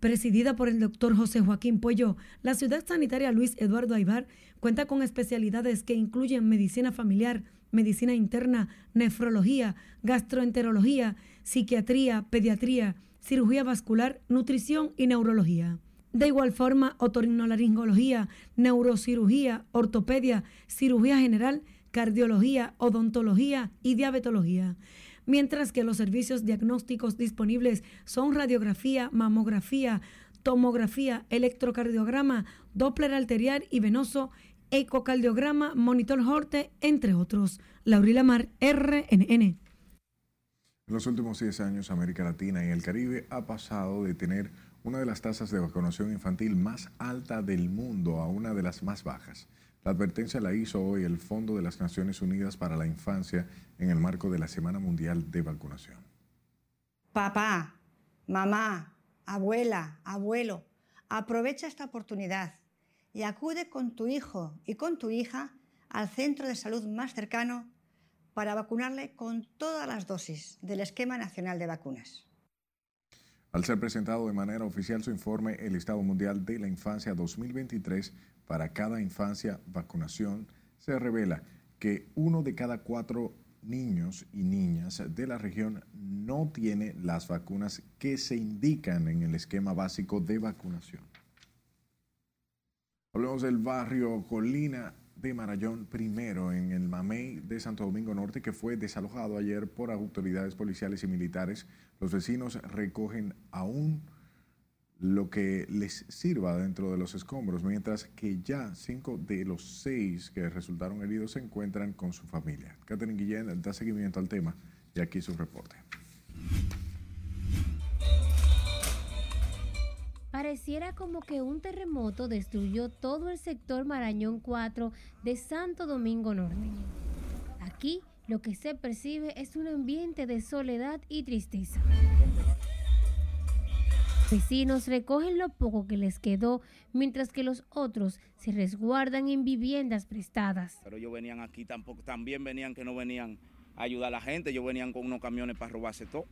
Presidida por el doctor José Joaquín Pollo, la ciudad sanitaria Luis Eduardo Aibar cuenta con especialidades que incluyen medicina familiar, medicina interna, nefrología, gastroenterología, psiquiatría, pediatría, cirugía vascular, nutrición y neurología. De igual forma, otorrinolaringología, neurocirugía, ortopedia, cirugía general, cardiología, odontología y diabetología. Mientras que los servicios diagnósticos disponibles son radiografía, mamografía, tomografía, electrocardiograma, Doppler arterial y venoso, ecocardiograma, monitor Horte, entre otros. Laurila Mar, RNN. En los últimos 10 años, América Latina y el Caribe ha pasado de tener una de las tasas de vacunación infantil más alta del mundo a una de las más bajas. La advertencia la hizo hoy el Fondo de las Naciones Unidas para la Infancia en el marco de la Semana Mundial de Vacunación. Papá, mamá, abuela, abuelo, aprovecha esta oportunidad y acude con tu hijo y con tu hija al centro de salud más cercano para vacunarle con todas las dosis del Esquema Nacional de Vacunas. Al ser presentado de manera oficial su informe El Estado Mundial de la Infancia 2023 para cada infancia vacunación, se revela que uno de cada cuatro niños y niñas de la región no tiene las vacunas que se indican en el esquema básico de vacunación. Hablemos del barrio Colina de Marayón primero en el Mamey de Santo Domingo Norte que fue desalojado ayer por autoridades policiales y militares. Los vecinos recogen aún lo que les sirva dentro de los escombros, mientras que ya cinco de los seis que resultaron heridos se encuentran con su familia. Catherine Guillén da seguimiento al tema y aquí su reporte. Pareciera como que un terremoto destruyó todo el sector Marañón 4 de Santo Domingo Norte. Aquí lo que se percibe es un ambiente de soledad y tristeza. Vecinos recogen lo poco que les quedó, mientras que los otros se resguardan en viviendas prestadas. Pero ellos venían aquí tampoco, también venían que no venían a ayudar a la gente, ellos venían con unos camiones para robarse todo,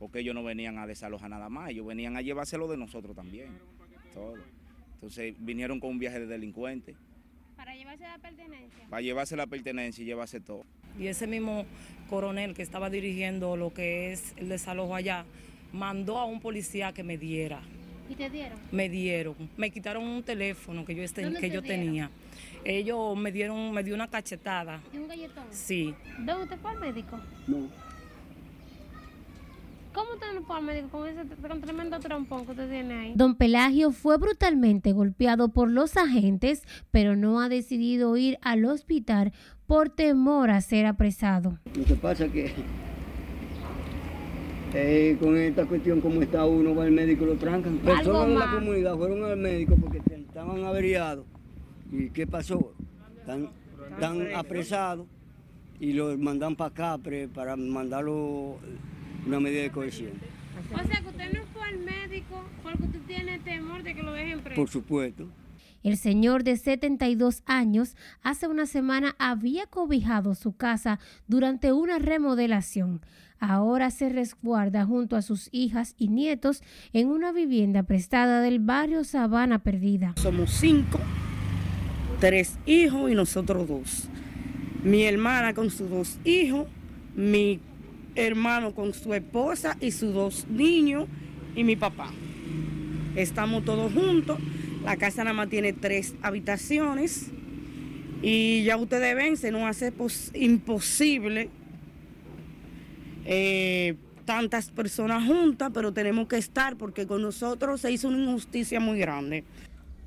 porque ellos no venían a desalojar nada más, ellos venían a llevárselo de nosotros también, todo. Entonces vinieron con un viaje de delincuentes. Para llevarse la pertenencia. Para llevarse la pertenencia y llevarse todo. Y ese mismo coronel que estaba dirigiendo lo que es el desalojo allá, mandó a un policía que me diera. ¿Y te dieron? Me dieron. Me quitaron un teléfono que yo, este, ¿Dónde que te yo dieron? tenía. Ellos me dieron, me dio una cachetada. ¿Y un galletón? Sí. ¿Dónde usted fue al médico? No. ¿Cómo usted no fue al médico con ese con tremendo trompón que usted tiene ahí? Don Pelagio fue brutalmente golpeado por los agentes, pero no ha decidido ir al hospital por temor a ser apresado. Lo que pasa es que eh, con esta cuestión como está uno va al médico y lo trancan. Personas de la comunidad fueron al médico porque estaban averiados. ¿Y qué pasó? Están, están apresados y los mandan para acá para mandarlo una medida de cohesión. O sea que usted no fue al médico porque usted tiene temor de que lo dejen preso. Por supuesto. El señor de 72 años hace una semana había cobijado su casa durante una remodelación. Ahora se resguarda junto a sus hijas y nietos en una vivienda prestada del barrio Sabana Perdida. Somos cinco, tres hijos y nosotros dos. Mi hermana con sus dos hijos, mi hermano con su esposa y sus dos niños y mi papá. Estamos todos juntos. La casa nada más tiene tres habitaciones y ya ustedes ven, se nos hace pos- imposible eh, tantas personas juntas, pero tenemos que estar porque con nosotros se hizo una injusticia muy grande.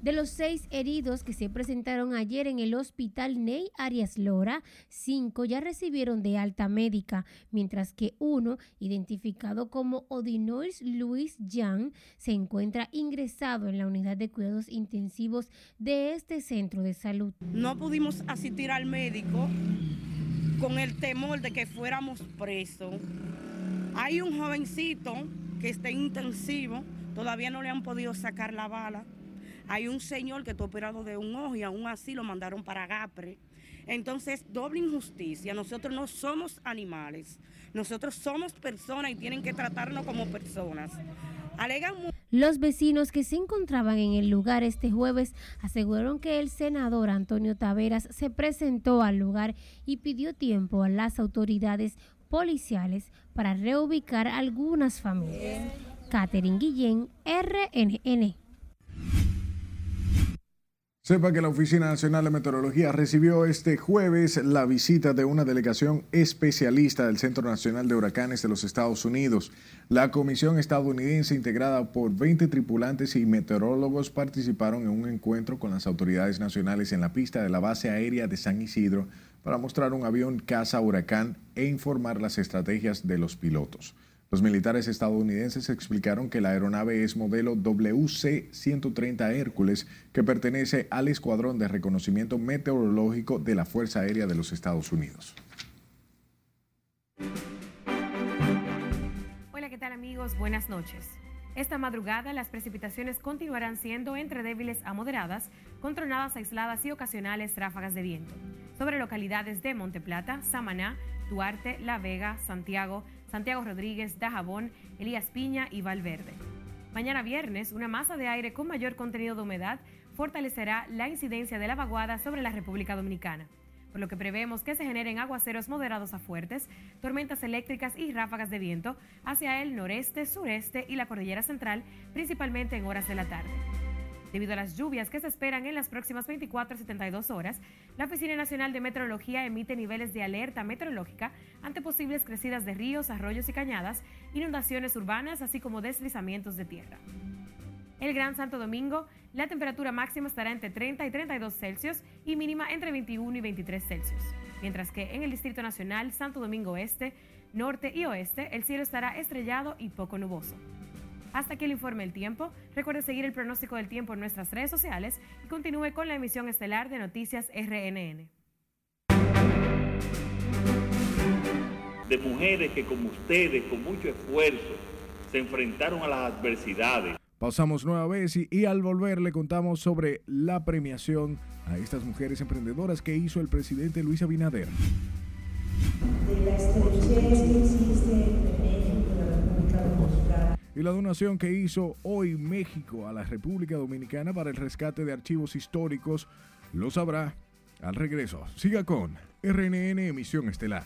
De los seis heridos que se presentaron ayer en el hospital Ney Arias Lora, cinco ya recibieron de alta médica, mientras que uno, identificado como Odinois Luis Jan, se encuentra ingresado en la unidad de cuidados intensivos de este centro de salud. No pudimos asistir al médico con el temor de que fuéramos presos. Hay un jovencito que está en intensivo, todavía no le han podido sacar la bala. Hay un señor que está operado de un ojo y aún así lo mandaron para Gapre. Entonces, doble injusticia. Nosotros no somos animales. Nosotros somos personas y tienen que tratarnos como personas. Los vecinos que se encontraban en el lugar este jueves aseguraron que el senador Antonio Taveras se presentó al lugar y pidió tiempo a las autoridades policiales para reubicar algunas familias. Catherine Guillén, RNN. Sepa que la Oficina Nacional de Meteorología recibió este jueves la visita de una delegación especialista del Centro Nacional de Huracanes de los Estados Unidos. La comisión estadounidense, integrada por 20 tripulantes y meteorólogos, participaron en un encuentro con las autoridades nacionales en la pista de la base aérea de San Isidro para mostrar un avión caza huracán e informar las estrategias de los pilotos. Los militares estadounidenses explicaron que la aeronave es modelo WC-130 Hércules, que pertenece al Escuadrón de Reconocimiento Meteorológico de la Fuerza Aérea de los Estados Unidos. Hola, ¿qué tal amigos? Buenas noches. Esta madrugada las precipitaciones continuarán siendo entre débiles a moderadas, con tronadas aisladas y ocasionales ráfagas de viento. Sobre localidades de Monteplata, Samaná, Duarte, La Vega, Santiago, Santiago Rodríguez, Dajabón, Elías Piña y Valverde. Mañana viernes, una masa de aire con mayor contenido de humedad fortalecerá la incidencia de la vaguada sobre la República Dominicana. por lo que prevemos que se generen aguaceros moderados a fuertes, tormentas eléctricas y ráfagas de viento hacia el noreste, sureste y la cordillera central, principalmente en horas de la tarde. Debido a las lluvias que se esperan en las próximas 24 a 72 horas, la Oficina Nacional de Meteorología emite niveles de alerta meteorológica ante posibles crecidas de ríos, arroyos y cañadas, inundaciones urbanas, así como deslizamientos de tierra. El Gran Santo Domingo, la temperatura máxima estará entre 30 y 32 Celsius y mínima entre 21 y 23 Celsius. Mientras que en el Distrito Nacional, Santo Domingo Este, Norte y Oeste, el cielo estará estrellado y poco nuboso. Hasta aquí el informe del tiempo. Recuerde seguir el pronóstico del tiempo en nuestras redes sociales y continúe con la emisión estelar de Noticias RNN. De mujeres que como ustedes, con mucho esfuerzo, se enfrentaron a las adversidades. Pasamos nueva vez y, y, al volver le contamos sobre la premiación a estas mujeres emprendedoras que hizo el presidente Luis Abinader. De las que existe en México, la República Dominicana. Y la donación que hizo hoy México a la República Dominicana para el rescate de archivos históricos lo sabrá al regreso. Siga con RNN Emisión Estelar.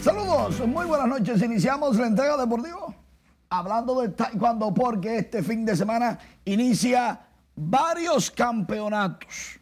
Saludos, muy buenas noches. Iniciamos la entrega deportiva hablando de taekwondo porque este fin de semana inicia varios campeonatos.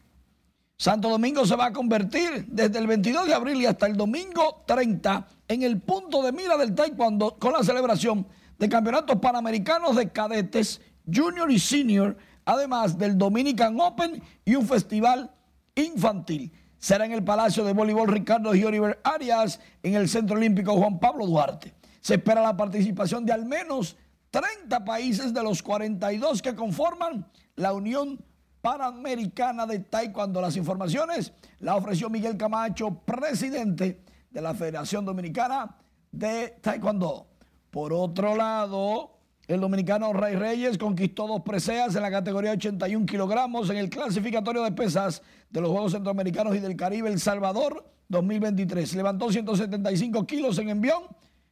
Santo Domingo se va a convertir desde el 22 de abril y hasta el domingo 30 en el punto de mira del taekwondo con la celebración de campeonatos panamericanos de cadetes, junior y senior, además del Dominican Open y un festival infantil. Será en el Palacio de Voleibol Ricardo Gioriver Arias, en el Centro Olímpico Juan Pablo Duarte. Se espera la participación de al menos 30 países de los 42 que conforman la Unión Panamericana de Taekwondo. Las informaciones la ofreció Miguel Camacho, presidente de la Federación Dominicana de Taekwondo. Por otro lado, el dominicano Rey Reyes conquistó dos preseas en la categoría 81 kilogramos en el clasificatorio de pesas de los Juegos Centroamericanos y del Caribe El Salvador 2023. Levantó 175 kilos en envión,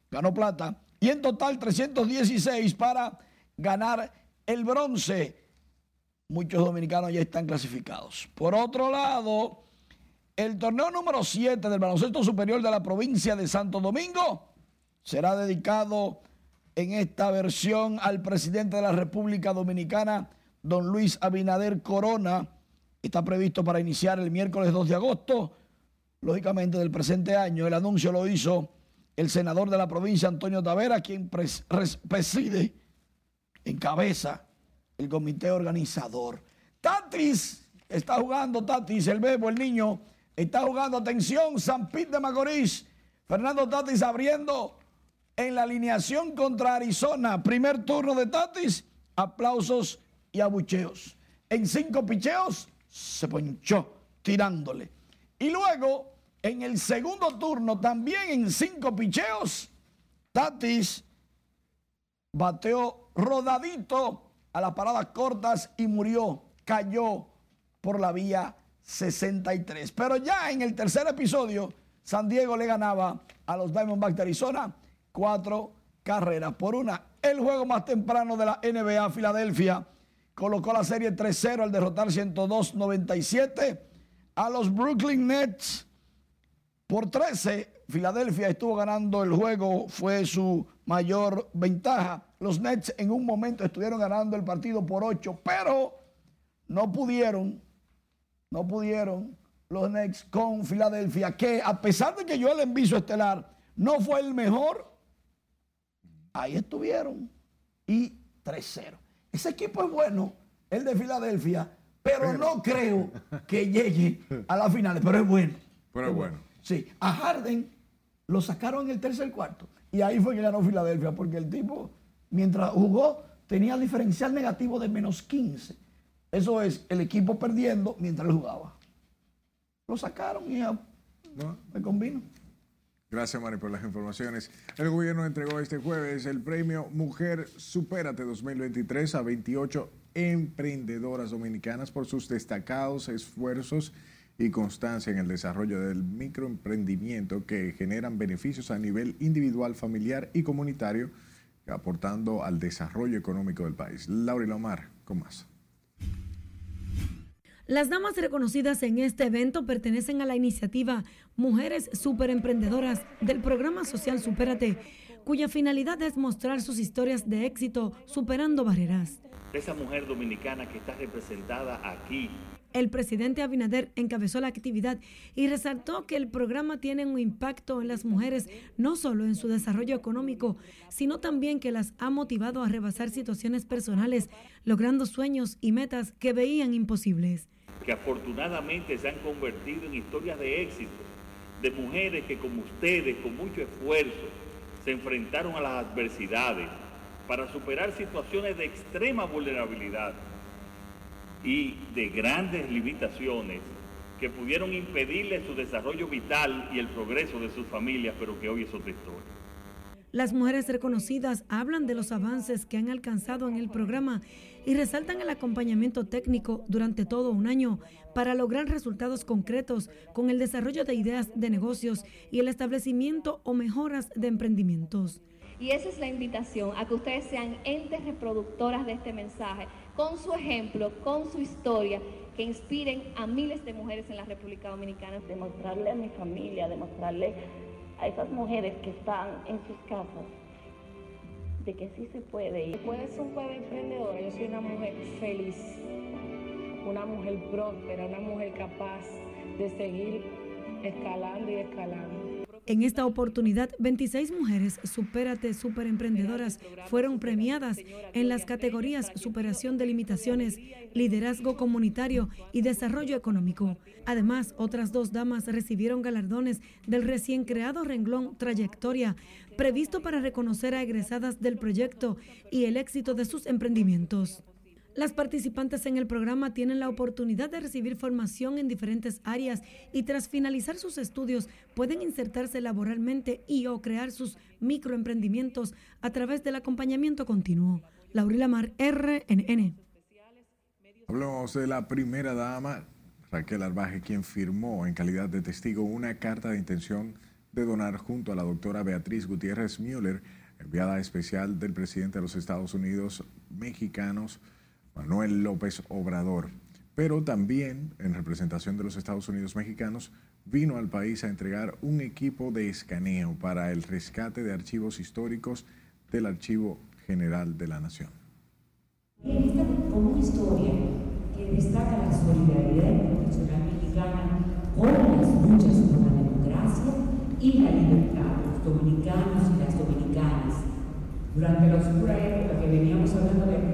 ganó plata y en total 316 para ganar el bronce. Muchos dominicanos ya están clasificados. Por otro lado, el torneo número 7 del baloncesto superior de la provincia de Santo Domingo será dedicado en esta versión al presidente de la República Dominicana, don Luis Abinader Corona. Está previsto para iniciar el miércoles 2 de agosto, lógicamente del presente año. El anuncio lo hizo el senador de la provincia, Antonio Tavera, quien pres preside, encabeza el comité organizador. Tatis, está jugando Tatis, el bebo, el niño, está jugando, atención, San Pete de Macorís. Fernando Tatis abriendo en la alineación contra Arizona. Primer turno de Tatis, aplausos y abucheos. En cinco picheos se ponchó tirándole. Y luego, en el segundo turno, también en cinco picheos, Tatis bateó rodadito a las paradas cortas y murió, cayó por la vía 63. Pero ya en el tercer episodio, San Diego le ganaba a los Diamondbacks de Arizona cuatro carreras por una. El juego más temprano de la NBA, Filadelfia, colocó la serie 3-0 al derrotar 102-97 a los Brooklyn Nets por 13. Filadelfia estuvo ganando el juego, fue su mayor ventaja. Los Nets en un momento estuvieron ganando el partido por 8, pero no pudieron, no pudieron los Nets con Filadelfia, que a pesar de que Joel Embiid estelar no fue el mejor, ahí estuvieron y 3-0. Ese equipo es bueno, el de Filadelfia, pero, pero, no creo que llegue a las finales, pero es bueno. Pero es bueno. Sí, a Harden lo sacaron en el tercer cuarto y ahí fue que ganó Filadelfia, porque el tipo, mientras jugó, tenía diferencial negativo de menos 15. Eso es el equipo perdiendo mientras él jugaba. Lo sacaron y ya ¿No? me convino. Gracias, Mari, por las informaciones. El gobierno entregó este jueves el premio Mujer Supérate 2023 a 28 emprendedoras dominicanas por sus destacados esfuerzos y constancia en el desarrollo del microemprendimiento que generan beneficios a nivel individual, familiar y comunitario aportando al desarrollo económico del país. Laura Lomar, con más. Las damas reconocidas en este evento pertenecen a la iniciativa Mujeres Superemprendedoras del programa social Supérate, cuya finalidad es mostrar sus historias de éxito superando barreras. Esa mujer dominicana que está representada aquí el presidente Abinader encabezó la actividad y resaltó que el programa tiene un impacto en las mujeres no solo en su desarrollo económico, sino también que las ha motivado a rebasar situaciones personales, logrando sueños y metas que veían imposibles. Que afortunadamente se han convertido en historias de éxito, de mujeres que como ustedes, con mucho esfuerzo, se enfrentaron a las adversidades para superar situaciones de extrema vulnerabilidad y de grandes limitaciones que pudieron impedirle su desarrollo vital y el progreso de sus familias, pero que hoy es otra historia. Las mujeres reconocidas hablan de los avances que han alcanzado en el programa y resaltan el acompañamiento técnico durante todo un año para lograr resultados concretos con el desarrollo de ideas de negocios y el establecimiento o mejoras de emprendimientos. Y esa es la invitación a que ustedes sean entes reproductoras de este mensaje con su ejemplo, con su historia, que inspiren a miles de mujeres en la República Dominicana. Demostrarle a mi familia, demostrarle a esas mujeres que están en sus casas de que sí se puede. Después de ser un pueblo emprendedora, yo soy una mujer feliz, una mujer próspera, una mujer capaz de seguir escalando y escalando. En esta oportunidad, 26 mujeres Supérate Superemprendedoras fueron premiadas en las categorías Superación de Limitaciones, Liderazgo Comunitario y Desarrollo Económico. Además, otras dos damas recibieron galardones del recién creado renglón Trayectoria, previsto para reconocer a egresadas del proyecto y el éxito de sus emprendimientos. Las participantes en el programa tienen la oportunidad de recibir formación en diferentes áreas y tras finalizar sus estudios pueden insertarse laboralmente y o crear sus microemprendimientos a través del acompañamiento continuo. Laurila Mar, RNN. Hablamos de la primera dama, Raquel Arbaje, quien firmó en calidad de testigo una carta de intención de donar junto a la doctora Beatriz Gutiérrez Müller, enviada especial del presidente de los Estados Unidos mexicanos, Manuel López Obrador, pero también en representación de los Estados Unidos mexicanos, vino al país a entregar un equipo de escaneo para el rescate de archivos históricos del Archivo General de la Nación. Esta como historia que destaca la solidaridad internacional mexicana con las luchas por la democracia y la libertad de los dominicanos y las dominicanas. Durante la oscura época que veníamos hablando de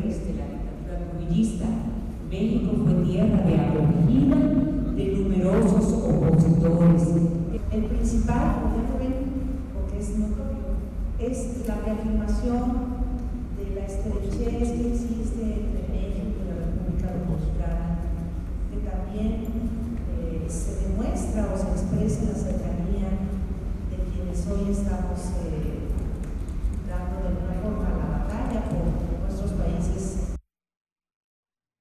México fue tierra de acogida de numerosos opositores. El principal, porque es es la reafirmación de la estrechez que existe entre México y la República Dominicana, que también eh, se demuestra o se expresa en la cercanía de quienes hoy estamos eh, dando de alguna forma la batalla por nuestros países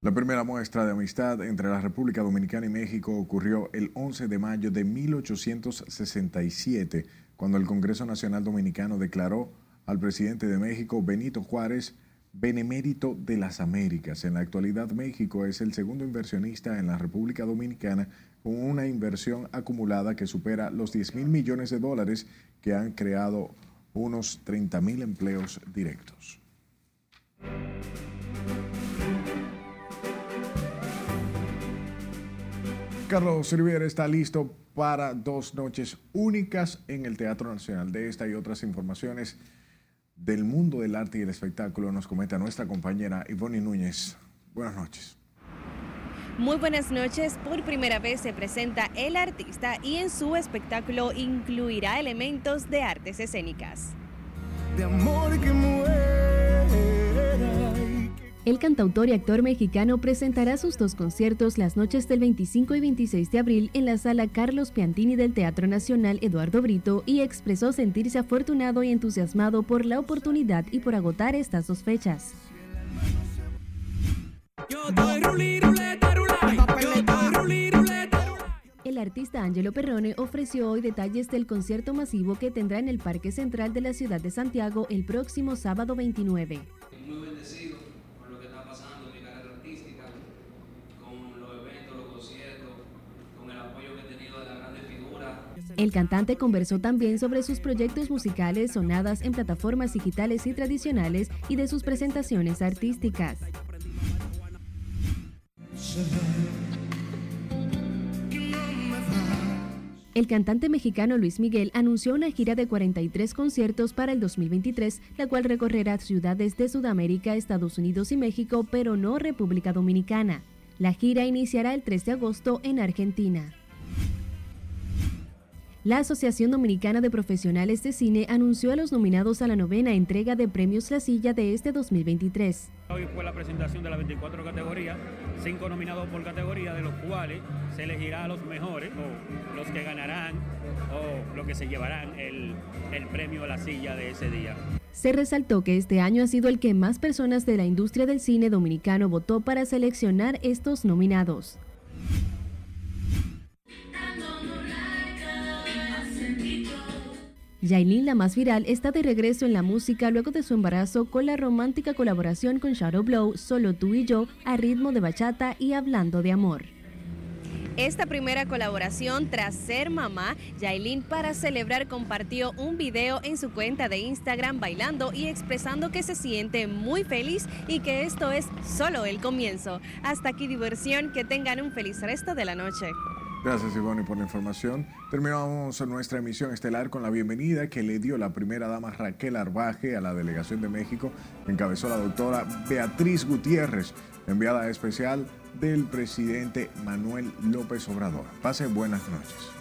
la primera muestra de amistad entre la República Dominicana y México ocurrió el 11 de mayo de 1867, cuando el Congreso Nacional Dominicano declaró al presidente de México, Benito Juárez, benemérito de las Américas. En la actualidad, México es el segundo inversionista en la República Dominicana con una inversión acumulada que supera los 10 mil millones de dólares que han creado unos 30 mil empleos directos. Carlos Riviera está listo para dos noches únicas en el Teatro Nacional. De esta y otras informaciones del mundo del arte y el espectáculo nos comenta nuestra compañera Ivonne Núñez. Buenas noches. Muy buenas noches. Por primera vez se presenta el artista y en su espectáculo incluirá elementos de artes escénicas. De amor que muere. El cantautor y actor mexicano presentará sus dos conciertos las noches del 25 y 26 de abril en la sala Carlos Piantini del Teatro Nacional Eduardo Brito y expresó sentirse afortunado y entusiasmado por la oportunidad y por agotar estas dos fechas. El artista Angelo Perrone ofreció hoy detalles del concierto masivo que tendrá en el Parque Central de la ciudad de Santiago el próximo sábado 29. Muy bendecido con lo que está pasando en mi carrera artística, con los eventos, los conciertos, con el apoyo que he tenido de las grandes figuras. El cantante conversó también sobre sus proyectos musicales sonadas en plataformas digitales y tradicionales y de sus presentaciones artísticas. El cantante mexicano Luis Miguel anunció una gira de 43 conciertos para el 2023, la cual recorrerá ciudades de Sudamérica, Estados Unidos y México, pero no República Dominicana. La gira iniciará el 3 de agosto en Argentina. La Asociación Dominicana de Profesionales de Cine anunció a los nominados a la novena entrega de Premios La Silla de este 2023. Hoy fue la presentación de las 24 categorías, cinco nominados por categoría, de los cuales se elegirá a los mejores, o los que ganarán, o los que se llevarán el, el premio a la silla de ese día. Se resaltó que este año ha sido el que más personas de la industria del cine dominicano votó para seleccionar estos nominados. Yailin, la más viral, está de regreso en la música luego de su embarazo con la romántica colaboración con Shadow Blow, Solo tú y yo, a ritmo de bachata y hablando de amor. Esta primera colaboración tras ser mamá, Yailin para celebrar compartió un video en su cuenta de Instagram bailando y expresando que se siente muy feliz y que esto es solo el comienzo. Hasta aquí diversión, que tengan un feliz resto de la noche. Gracias, Ivonne, por la información. Terminamos nuestra emisión estelar con la bienvenida que le dio la primera dama Raquel Arbaje a la delegación de México, encabezó la doctora Beatriz Gutiérrez, enviada especial del presidente Manuel López Obrador. Pase buenas noches.